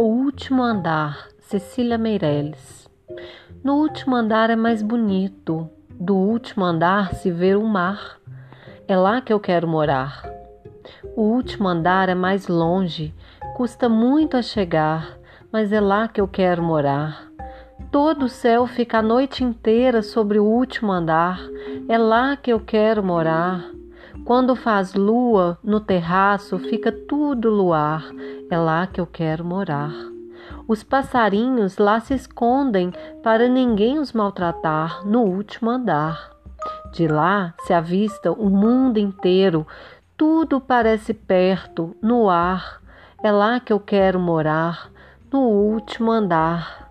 último andar, Cecília Meirelles. No último andar é mais bonito. Do último andar se vê o mar. É lá que eu quero morar. O último andar é mais longe, custa muito a chegar, mas é lá que eu quero morar. Todo o céu fica a noite inteira sobre o último andar, é lá que eu quero morar. Quando faz lua no terraço, fica tudo luar, é lá que eu quero morar. Os passarinhos lá se escondem para ninguém os maltratar no último andar. De lá se avista o mundo inteiro, tudo parece perto, no ar. É lá que eu quero morar, no último andar.